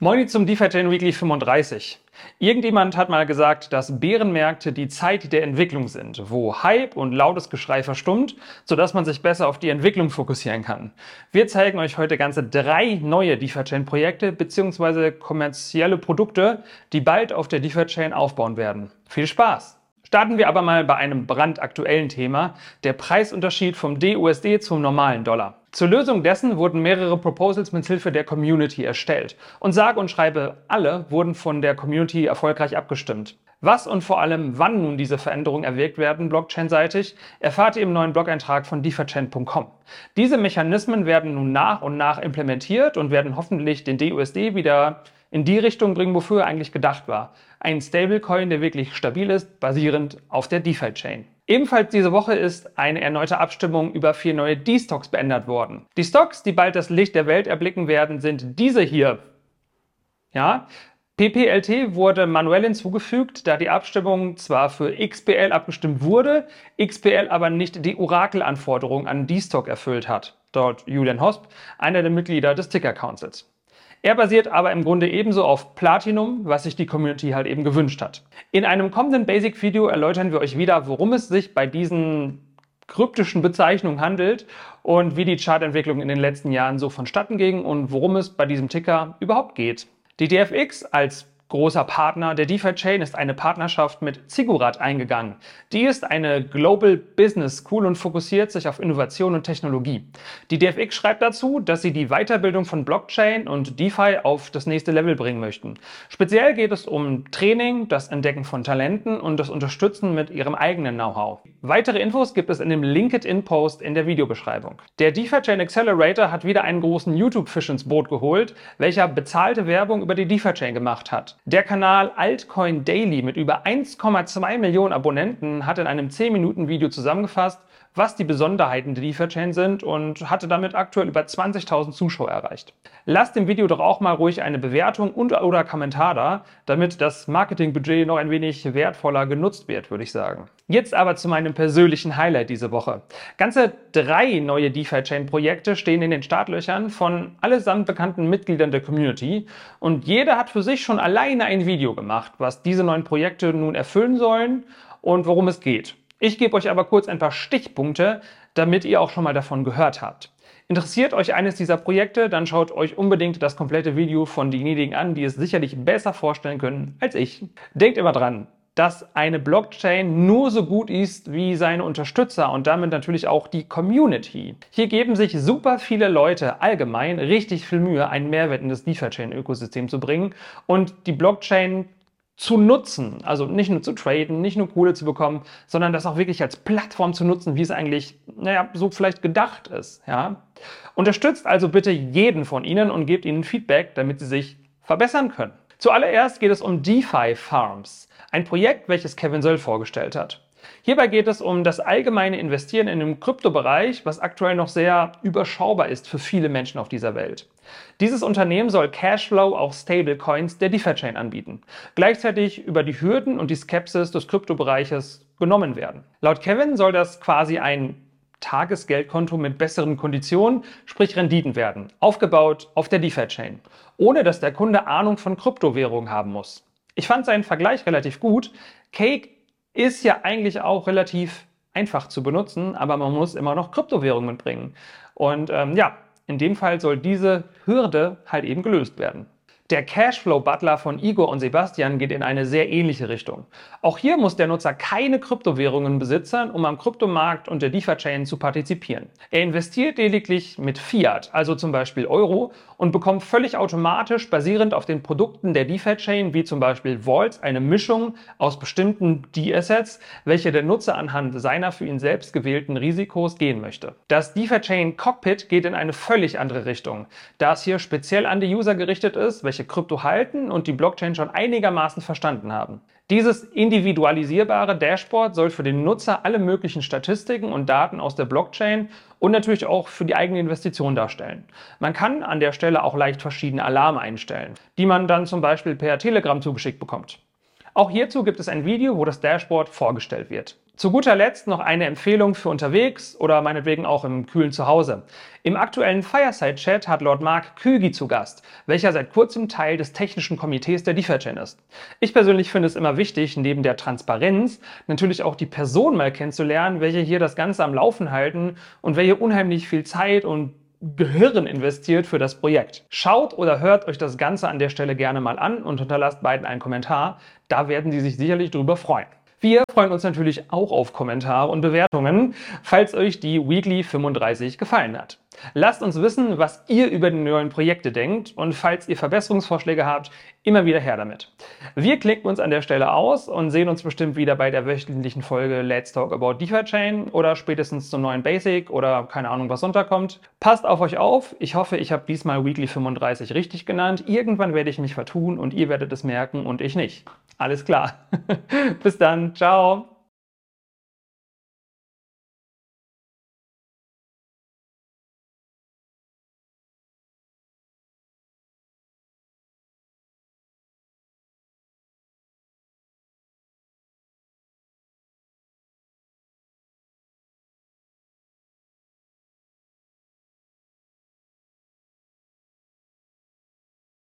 Moin zum DeFi Chain Weekly 35. Irgendjemand hat mal gesagt, dass Bärenmärkte die Zeit der Entwicklung sind, wo Hype und lautes Geschrei verstummt, sodass man sich besser auf die Entwicklung fokussieren kann. Wir zeigen euch heute ganze drei neue DeFi Chain Projekte bzw. kommerzielle Produkte, die bald auf der DeFi Chain aufbauen werden. Viel Spaß! Starten wir aber mal bei einem brandaktuellen Thema, der Preisunterschied vom DUSD zum normalen Dollar. Zur Lösung dessen wurden mehrere Proposals mit Hilfe der Community erstellt und sage und schreibe alle wurden von der Community erfolgreich abgestimmt. Was und vor allem wann nun diese Veränderungen erwirkt werden, blockchain-seitig, erfahrt ihr im neuen Blog-Eintrag von defichain.com. Diese Mechanismen werden nun nach und nach implementiert und werden hoffentlich den DUSD wieder in die Richtung bringen, wofür er eigentlich gedacht war. Ein Stablecoin, der wirklich stabil ist, basierend auf der DeFi-Chain. Ebenfalls diese Woche ist eine erneute Abstimmung über vier neue D-Stocks beendet worden. Die Stocks, die bald das Licht der Welt erblicken werden, sind diese hier. Ja, PPLT wurde manuell hinzugefügt, da die Abstimmung zwar für XPL abgestimmt wurde, XPL aber nicht die Orakel-Anforderungen an D-Stock erfüllt hat. Dort Julian Hosp, einer der Mitglieder des Ticker Councils. Er basiert aber im Grunde ebenso auf Platinum, was sich die Community halt eben gewünscht hat. In einem kommenden Basic-Video erläutern wir euch wieder, worum es sich bei diesen kryptischen Bezeichnungen handelt und wie die Chartentwicklung in den letzten Jahren so vonstatten ging und worum es bei diesem Ticker überhaupt geht. Die DFX als Großer Partner der DeFi-Chain ist eine Partnerschaft mit Ziggurat eingegangen. Die ist eine Global Business School und fokussiert sich auf Innovation und Technologie. Die DFX schreibt dazu, dass sie die Weiterbildung von Blockchain und DeFi auf das nächste Level bringen möchten. Speziell geht es um Training, das Entdecken von Talenten und das Unterstützen mit ihrem eigenen Know-how. Weitere Infos gibt es in dem LinkedIn-Post in der Videobeschreibung. Der DeFi-Chain Accelerator hat wieder einen großen YouTube-Fisch ins Boot geholt, welcher bezahlte Werbung über die DeFi-Chain gemacht hat. Der Kanal Altcoin Daily mit über 1,2 Millionen Abonnenten hat in einem 10-Minuten-Video zusammengefasst, was die Besonderheiten der DeFi-Chain sind und hatte damit aktuell über 20.000 Zuschauer erreicht. Lasst dem Video doch auch mal ruhig eine Bewertung und oder Kommentar da, damit das Marketingbudget noch ein wenig wertvoller genutzt wird, würde ich sagen. Jetzt aber zu meinem persönlichen Highlight diese Woche. Ganze drei neue DeFi-Chain-Projekte stehen in den Startlöchern von allesamt bekannten Mitgliedern der Community und jeder hat für sich schon alleine ein Video gemacht, was diese neuen Projekte nun erfüllen sollen und worum es geht. Ich gebe euch aber kurz ein paar Stichpunkte, damit ihr auch schon mal davon gehört habt. Interessiert euch eines dieser Projekte, dann schaut euch unbedingt das komplette Video von denjenigen an, die es sicherlich besser vorstellen können als ich. Denkt immer dran, dass eine Blockchain nur so gut ist wie seine Unterstützer und damit natürlich auch die Community. Hier geben sich super viele Leute allgemein richtig viel Mühe, einen Mehrwert in das DeFi-Chain-Ökosystem zu bringen und die Blockchain zu nutzen. Also nicht nur zu traden, nicht nur Kohle zu bekommen, sondern das auch wirklich als Plattform zu nutzen, wie es eigentlich, naja, so vielleicht gedacht ist. Ja? Unterstützt also bitte jeden von Ihnen und gebt ihnen Feedback, damit sie sich verbessern können. Zuallererst geht es um DeFi Farms, ein Projekt, welches Kevin Söll vorgestellt hat. Hierbei geht es um das allgemeine Investieren in den Kryptobereich, was aktuell noch sehr überschaubar ist für viele Menschen auf dieser Welt. Dieses Unternehmen soll Cashflow auf Stablecoins der DeFi-Chain anbieten, gleichzeitig über die Hürden und die Skepsis des Kryptobereiches genommen werden. Laut Kevin soll das quasi ein Tagesgeldkonto mit besseren Konditionen, sprich Renditen werden, aufgebaut auf der DeFi-Chain, ohne dass der Kunde Ahnung von Kryptowährungen haben muss. Ich fand seinen Vergleich relativ gut. Cake ist ja eigentlich auch relativ einfach zu benutzen, aber man muss immer noch Kryptowährungen mitbringen. Und ähm, ja, in dem Fall soll diese Hürde halt eben gelöst werden. Der Cashflow-Butler von Igor und Sebastian geht in eine sehr ähnliche Richtung. Auch hier muss der Nutzer keine Kryptowährungen besitzen, um am Kryptomarkt und der DeFi-Chain zu partizipieren. Er investiert lediglich mit Fiat, also zum Beispiel Euro, und bekommt völlig automatisch basierend auf den Produkten der DeFi-Chain, wie zum Beispiel Vaults, eine Mischung aus bestimmten D-Assets, welche der Nutzer anhand seiner für ihn selbst gewählten Risikos gehen möchte. Das DeFi-Chain Cockpit geht in eine völlig andere Richtung, da es hier speziell an die User gerichtet ist, welche welche Krypto halten und die Blockchain schon einigermaßen verstanden haben. Dieses individualisierbare Dashboard soll für den Nutzer alle möglichen Statistiken und Daten aus der Blockchain und natürlich auch für die eigene Investition darstellen. Man kann an der Stelle auch leicht verschiedene Alarme einstellen, die man dann zum Beispiel per Telegram zugeschickt bekommt. Auch hierzu gibt es ein Video, wo das Dashboard vorgestellt wird. Zu guter Letzt noch eine Empfehlung für unterwegs oder meinetwegen auch im kühlen Zuhause. Im aktuellen Fireside-Chat hat Lord Mark Kügi zu Gast, welcher seit kurzem Teil des technischen Komitees der DeFi-Chain ist. Ich persönlich finde es immer wichtig, neben der Transparenz natürlich auch die Person mal kennenzulernen, welche hier das Ganze am Laufen halten und welche unheimlich viel Zeit und Gehirn investiert für das Projekt. Schaut oder hört euch das Ganze an der Stelle gerne mal an und hinterlasst beiden einen Kommentar. Da werden sie sich sicherlich drüber freuen. Wir freuen uns natürlich auch auf Kommentare und Bewertungen, falls euch die Weekly 35 gefallen hat. Lasst uns wissen, was ihr über die neuen Projekte denkt und falls ihr Verbesserungsvorschläge habt, immer wieder her damit. Wir klicken uns an der Stelle aus und sehen uns bestimmt wieder bei der wöchentlichen Folge Let's Talk About DeFi Chain oder spätestens zum neuen Basic oder keine Ahnung, was runterkommt. Passt auf euch auf. Ich hoffe, ich habe diesmal Weekly 35 richtig genannt. Irgendwann werde ich mich vertun und ihr werdet es merken und ich nicht. Alles klar. Bis dann. Ciao.